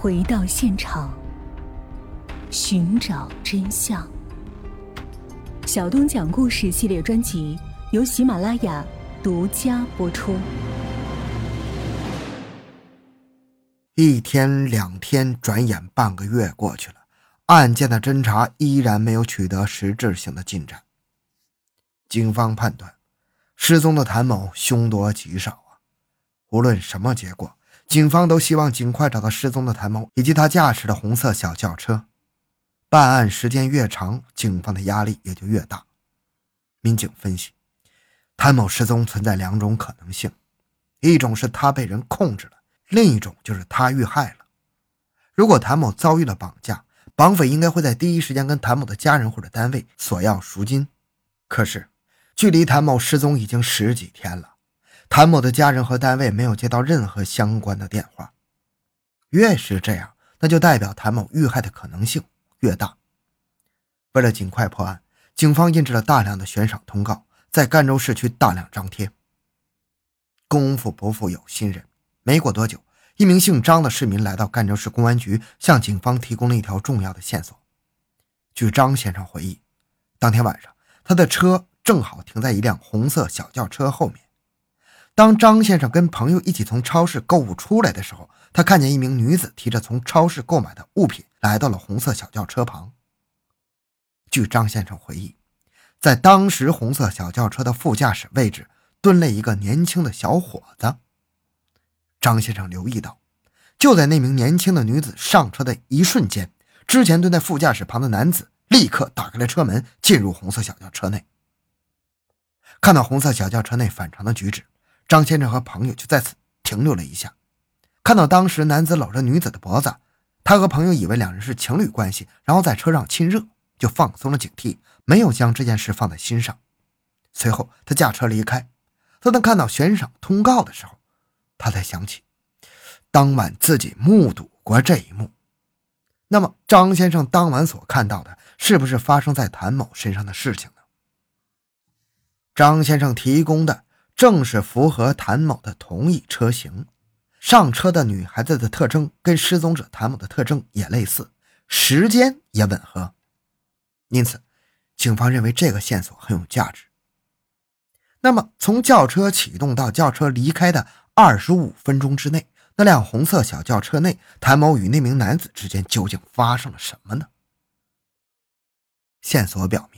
回到现场，寻找真相。小东讲故事系列专辑由喜马拉雅独家播出。一天两天，转眼半个月过去了，案件的侦查依然没有取得实质性的进展。警方判断，失踪的谭某凶多吉少啊！无论什么结果，警方都希望尽快找到失踪的谭某以及他驾驶的红色小轿车。办案时间越长，警方的压力也就越大。民警分析，谭某失踪存在两种可能性：一种是他被人控制了，另一种就是他遇害了。如果谭某遭遇了绑架，绑匪应该会在第一时间跟谭某的家人或者单位索要赎金。可是，距离谭某失踪已经十几天了，谭某的家人和单位没有接到任何相关的电话。越是这样，那就代表谭某遇害的可能性。越大。为了尽快破案，警方印制了大量的悬赏通告，在赣州市区大量张贴。功夫不负有心人，没过多久，一名姓张的市民来到赣州市公安局，向警方提供了一条重要的线索。据张先生回忆，当天晚上，他的车正好停在一辆红色小轿车后面。当张先生跟朋友一起从超市购物出来的时候，他看见一名女子提着从超市购买的物品来到了红色小轿车旁。据张先生回忆，在当时红色小轿车的副驾驶位置蹲了一个年轻的小伙子。张先生留意到，就在那名年轻的女子上车的一瞬间，之前蹲在副驾驶旁的男子立刻打开了车门，进入红色小轿车内。看到红色小轿车内反常的举止。张先生和朋友就在此停留了一下，看到当时男子搂着女子的脖子，他和朋友以为两人是情侣关系，然后在车上亲热，就放松了警惕，没有将这件事放在心上。随后他驾车离开。当他看到悬赏通告的时候，他才想起当晚自己目睹过这一幕。那么张先生当晚所看到的，是不是发生在谭某身上的事情呢？张先生提供的。正是符合谭某的同一车型，上车的女孩子的特征跟失踪者谭某的特征也类似，时间也吻合，因此，警方认为这个线索很有价值。那么，从轿车启动到轿车离开的二十五分钟之内，那辆红色小轿车内，谭某与那名男子之间究竟发生了什么呢？线索表明。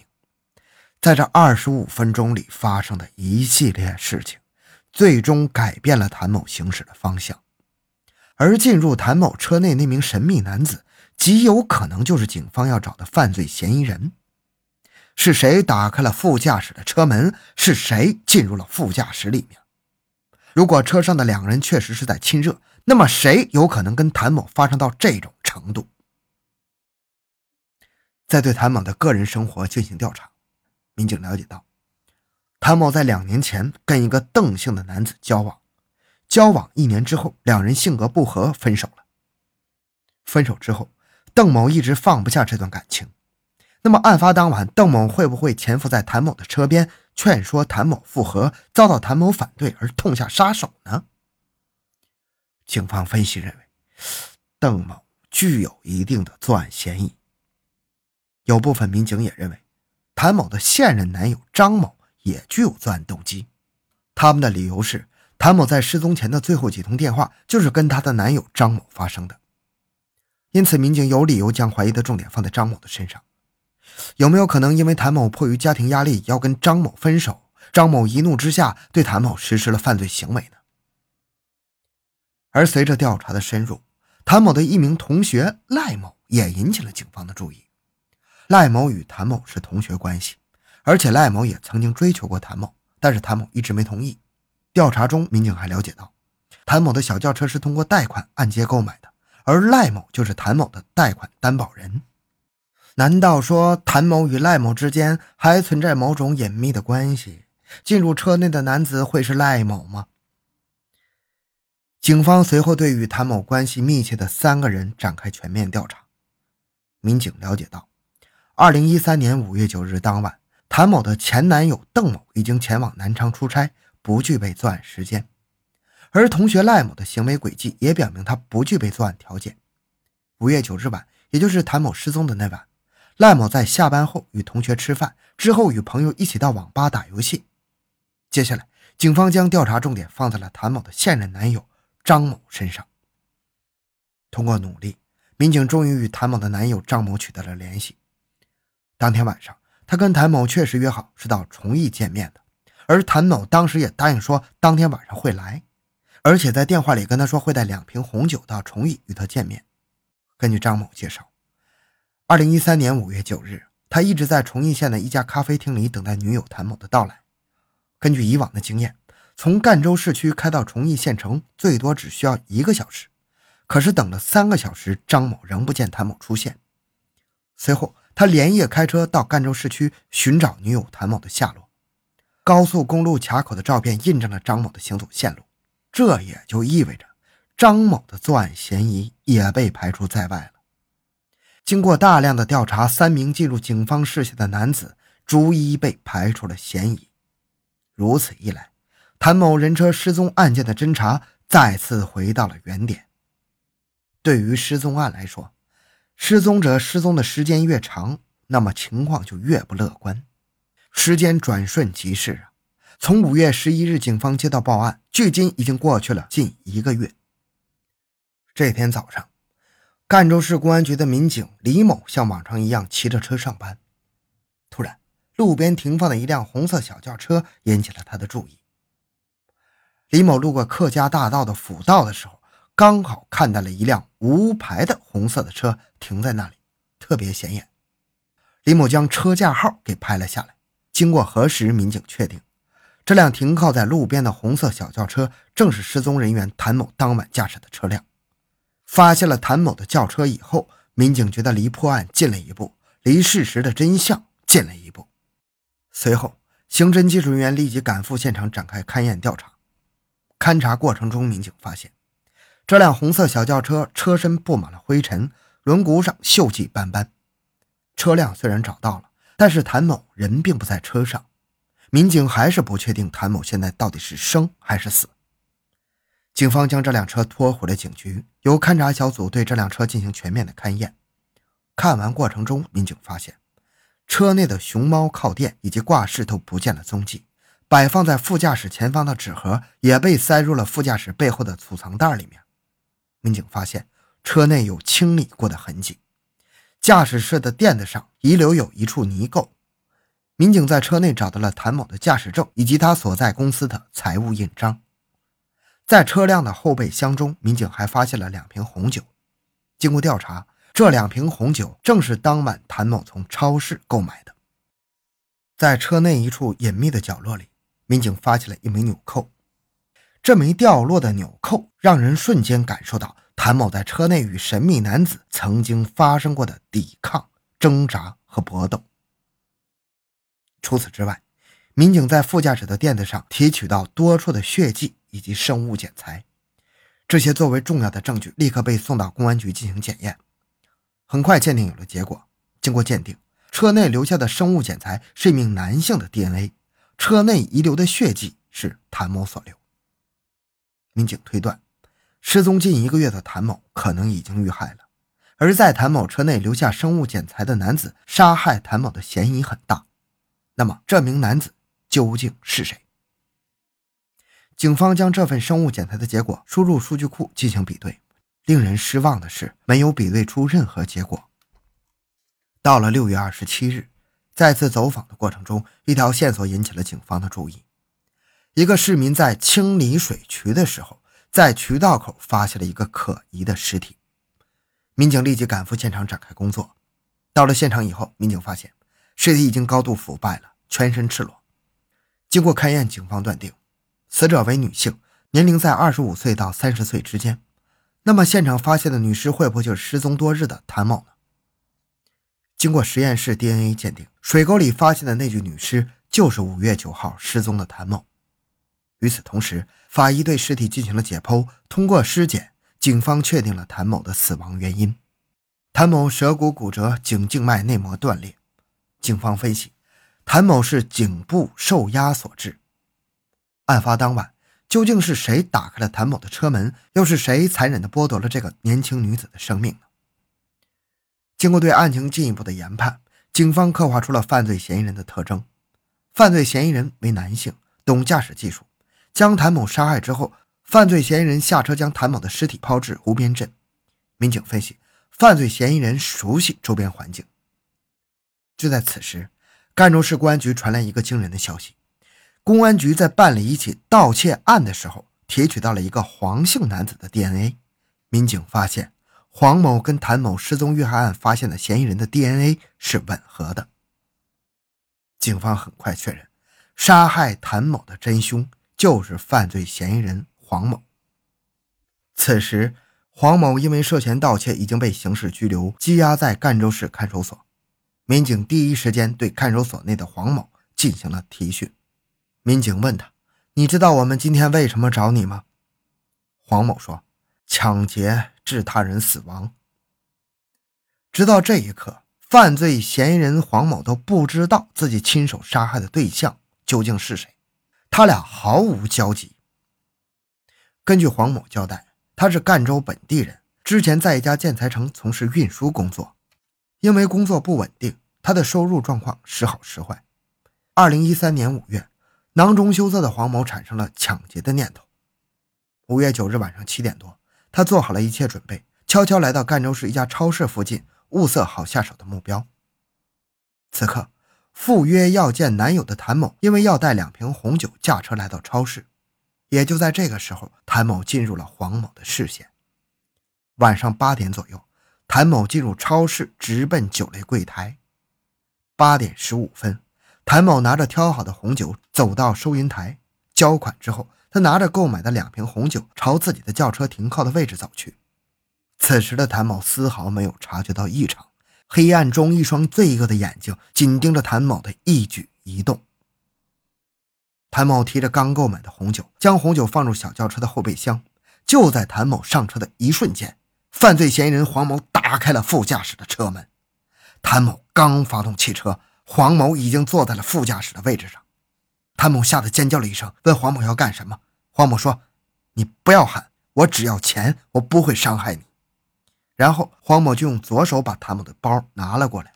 在这二十五分钟里发生的一系列事情，最终改变了谭某行驶的方向。而进入谭某车内那名神秘男子，极有可能就是警方要找的犯罪嫌疑人。是谁打开了副驾驶的车门？是谁进入了副驾驶里面？如果车上的两人确实是在亲热，那么谁有可能跟谭某发生到这种程度？在对谭某的个人生活进行调查。民警了解到，谭某在两年前跟一个邓姓的男子交往，交往一年之后，两人性格不合，分手了。分手之后，邓某一直放不下这段感情。那么，案发当晚，邓某会不会潜伏在谭某的车边，劝说谭某复合，遭到谭某反对而痛下杀手呢？警方分析认为，邓某具有一定的作案嫌疑。有部分民警也认为。谭某的现任男友张某也具有作案动机，他们的理由是谭某在失踪前的最后几通电话就是跟她的男友张某发生的，因此民警有理由将怀疑的重点放在张某的身上。有没有可能因为谭某迫于家庭压力要跟张某分手，张某一怒之下对谭某实施了犯罪行为呢？而随着调查的深入，谭某的一名同学赖某也引起了警方的注意。赖某与谭某是同学关系，而且赖某也曾经追求过谭某，但是谭某一直没同意。调查中，民警还了解到，谭某的小轿车是通过贷款按揭购买的，而赖某就是谭某的贷款担保人。难道说谭某与赖某之间还存在某种隐秘的关系？进入车内的男子会是赖某吗？警方随后对与谭某关系密切的三个人展开全面调查。民警了解到。二零一三年五月九日当晚，谭某的前男友邓某已经前往南昌出差，不具备作案时间。而同学赖某的行为轨迹也表明他不具备作案条件。五月九日晚，也就是谭某失踪的那晚，赖某在下班后与同学吃饭，之后与朋友一起到网吧打游戏。接下来，警方将调查重点放在了谭某的现任男友张某身上。通过努力，民警终于与谭某的男友张某取得了联系。当天晚上，他跟谭某确实约好是到崇义见面的，而谭某当时也答应说当天晚上会来，而且在电话里跟他说会带两瓶红酒到崇义与他见面。根据张某介绍，二零一三年五月九日，他一直在崇义县的一家咖啡厅里等待女友谭某的到来。根据以往的经验，从赣州市区开到崇义县城最多只需要一个小时，可是等了三个小时，张某仍不见谭某出现。随后，他连夜开车到赣州市区寻找女友谭某的下落。高速公路卡口的照片印证了张某的行走线路，这也就意味着。张某的作案嫌疑也被排除在外了。经过大量的调查，三名进入警方视线的男子逐一被排除了嫌疑。如此一来，谭某人车失踪案件的侦查再次回到了原点。对于失踪案来说，失踪者失踪的时间越长，那么情况就越不乐观。时间转瞬即逝啊，从五月十一日警方接到报案，距今已经过去了近一个月。这天早上，赣州市公安局的民警李某像往常一样骑着车上班。突然，路边停放的一辆红色小轿车引起了他的注意。李某路过客家大道的辅道的时候，刚好看到了一辆无牌的红色的车停在那里，特别显眼。李某将车架号给拍了下来。经过核实，民警确定，这辆停靠在路边的红色小轿车正是失踪人员谭某当晚驾驶的车辆。发现了谭某的轿车以后，民警觉得离破案近了一步，离事实的真相近了一步。随后，刑侦技术人员立即赶赴现场展开勘验调查。勘查过程中，民警发现这辆红色小轿车车身布满了灰尘，轮毂上锈迹斑斑。车辆虽然找到了，但是谭某人并不在车上，民警还是不确定谭某现在到底是生还是死。警方将这辆车拖回了警局，由勘查小组对这辆车进行全面的勘验。看完过程中，民警发现车内的熊猫靠垫以及挂饰都不见了踪迹，摆放在副驾驶前方的纸盒也被塞入了副驾驶背后的储藏袋里面。民警发现车内有清理过的痕迹，驾驶室的垫子上遗留有一处泥垢。民警在车内找到了谭某的驾驶证以及他所在公司的财务印章。在车辆的后备箱中，民警还发现了两瓶红酒。经过调查，这两瓶红酒正是当晚谭某从超市购买的。在车内一处隐秘的角落里，民警发现了一枚纽扣。这枚掉落的纽扣让人瞬间感受到谭某在车内与神秘男子曾经发生过的抵抗、挣扎和搏斗。除此之外，民警在副驾驶的垫子上提取到多处的血迹。以及生物检材，这些作为重要的证据，立刻被送到公安局进行检验。很快，鉴定有了结果。经过鉴定，车内留下的生物检材是一名男性的 DNA，车内遗留的血迹是谭某所留。民警推断，失踪近一个月的谭某可能已经遇害了，而在谭某车内留下生物检材的男子杀害谭某的嫌疑很大。那么，这名男子究竟是谁？警方将这份生物检材的结果输入数据库进行比对，令人失望的是，没有比对出任何结果。到了六月二十七日，再次走访的过程中，一条线索引起了警方的注意：一个市民在清理水渠的时候，在渠道口发现了一个可疑的尸体。民警立即赶赴现场展开工作。到了现场以后，民警发现尸体已经高度腐败了，全身赤裸。经过勘验，警方断定。死者为女性，年龄在二十五岁到三十岁之间。那么，现场发现的女尸会不会就是失踪多日的谭某呢？经过实验室 DNA 鉴定，水沟里发现的那具女尸就是五月九号失踪的谭某。与此同时，法医对尸体进行了解剖，通过尸检，警方确定了谭某的死亡原因：谭某舌骨骨折，颈静脉内膜断裂。警方分析，谭某是颈部受压所致。案发当晚，究竟是谁打开了谭某的车门？又是谁残忍地剥夺了这个年轻女子的生命呢？经过对案情进一步的研判，警方刻画出了犯罪嫌疑人的特征。犯罪嫌疑人为男性，懂驾驶技术。将谭某杀害之后，犯罪嫌疑人下车将谭某的尸体抛至湖边镇。民警分析，犯罪嫌疑人熟悉周边环境。就在此时，赣州市公安局传来一个惊人的消息：公安局在办理一起盗窃案的时候，提取到了一个黄姓男子的 DNA。民警发现。黄某跟谭某失踪遇害案发现的嫌疑人的 DNA 是吻合的。警方很快确认，杀害谭某的真凶就是犯罪嫌疑人黄某。此时，黄某因为涉嫌盗窃已经被刑事拘留，羁押在赣州市看守所。民警第一时间对看守所内的黄某进行了提讯。民警问他：“你知道我们今天为什么找你吗？”黄某说：“抢劫。”致他人死亡。直到这一刻，犯罪嫌疑人黄某都不知道自己亲手杀害的对象究竟是谁，他俩毫无交集。根据黄某交代，他是赣州本地人，之前在一家建材城从事运输工作，因为工作不稳定，他的收入状况时好时坏。二零一三年五月，囊中羞涩的黄某产生了抢劫的念头。五月九日晚上七点多。他做好了一切准备，悄悄来到赣州市一家超市附近，物色好下手的目标。此刻，赴约要见男友的谭某，因为要带两瓶红酒，驾车来到超市。也就在这个时候，谭某进入了黄某的视线。晚上八点左右，谭某进入超市，直奔酒类柜台。八点十五分，谭某拿着挑好的红酒走到收银台，交款之后。他拿着购买的两瓶红酒，朝自己的轿车停靠的位置走去。此时的谭某丝毫没有察觉到异常，黑暗中一双罪恶的眼睛紧盯着谭某的一举一动。谭某提着刚购买的红酒，将红酒放入小轿车的后备箱。就在谭某上车的一瞬间，犯罪嫌疑人黄某打开了副驾驶的车门。谭某刚发动汽车，黄某已经坐在了副驾驶的位置上。谭某吓得尖叫了一声，问黄某要干什么。黄某说：“你不要喊，我只要钱，我不会伤害你。”然后黄某就用左手把谭某的包拿了过来，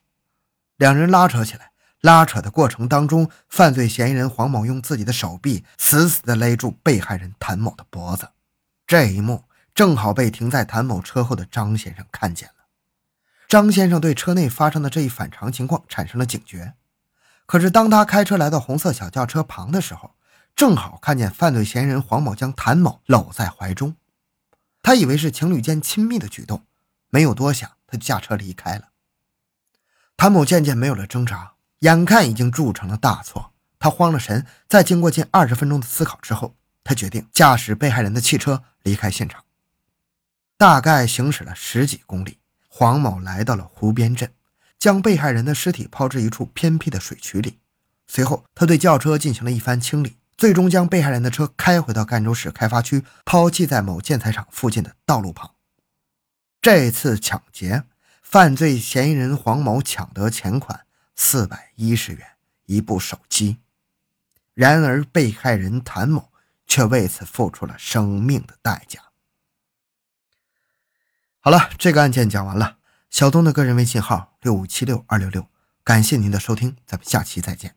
两人拉扯起来。拉扯的过程当中，犯罪嫌疑人黄某用自己的手臂死死地勒住被害人谭某的脖子。这一幕正好被停在谭某车后的张先生看见了。张先生对车内发生的这一反常情况产生了警觉。可是，当他开车来到红色小轿车旁的时候，正好看见犯罪嫌疑人黄某将谭某搂在怀中。他以为是情侣间亲密的举动，没有多想，他就驾车离开了。谭某渐渐没有了挣扎，眼看已经铸成了大错，他慌了神。在经过近二十分钟的思考之后，他决定驾驶被害人的汽车离开现场。大概行驶了十几公里，黄某来到了湖边镇。将被害人的尸体抛至一处偏僻的水渠里，随后他对轿车进行了一番清理，最终将被害人的车开回到赣州市开发区，抛弃在某建材厂附近的道路旁。这次抢劫，犯罪嫌疑人黄某抢得钱款四百一十元、一部手机，然而被害人谭某却为此付出了生命的代价。好了，这个案件讲完了。小东的个人微信号六五七六二六六，感谢您的收听，咱们下期再见。